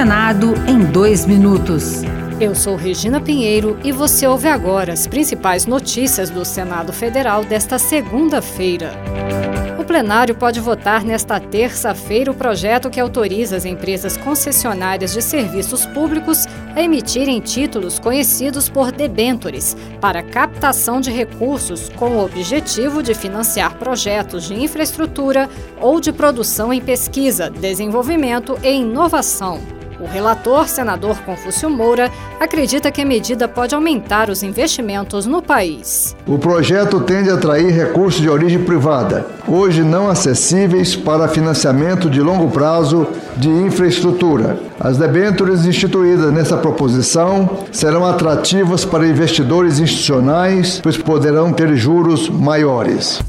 Senado em dois minutos. Eu sou Regina Pinheiro e você ouve agora as principais notícias do Senado Federal desta segunda-feira. O plenário pode votar nesta terça-feira o projeto que autoriza as empresas concessionárias de serviços públicos a emitirem títulos conhecidos por debentures para captação de recursos com o objetivo de financiar projetos de infraestrutura ou de produção em pesquisa, desenvolvimento e inovação. O relator, senador Confúcio Moura, acredita que a medida pode aumentar os investimentos no país. O projeto tende a atrair recursos de origem privada, hoje não acessíveis para financiamento de longo prazo de infraestrutura. As debêntures instituídas nessa proposição serão atrativas para investidores institucionais, pois poderão ter juros maiores.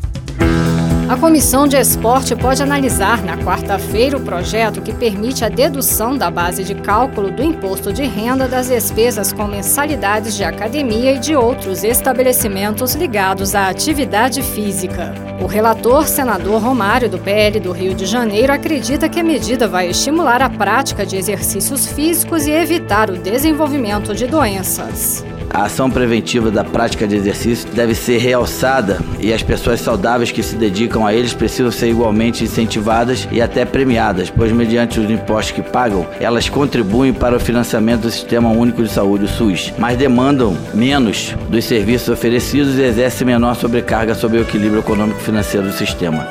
A Comissão de Esporte pode analisar na quarta-feira o projeto que permite a dedução da base de cálculo do imposto de renda das despesas com mensalidades de academia e de outros estabelecimentos ligados à atividade física. O relator, senador Romário, do PL do Rio de Janeiro, acredita que a medida vai estimular a prática de exercícios físicos e evitar o desenvolvimento de doenças. A ação preventiva da prática de exercício deve ser realçada e as pessoas saudáveis que se dedicam a eles precisam ser igualmente incentivadas e até premiadas, pois, mediante os impostos que pagam, elas contribuem para o financiamento do Sistema Único de Saúde, o SUS, mas demandam menos dos serviços oferecidos e exercem menor sobrecarga sobre o equilíbrio econômico e financeiro do sistema.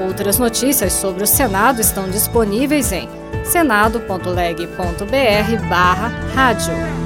Outras notícias sobre o Senado estão disponíveis em senado.leg.br/rádio.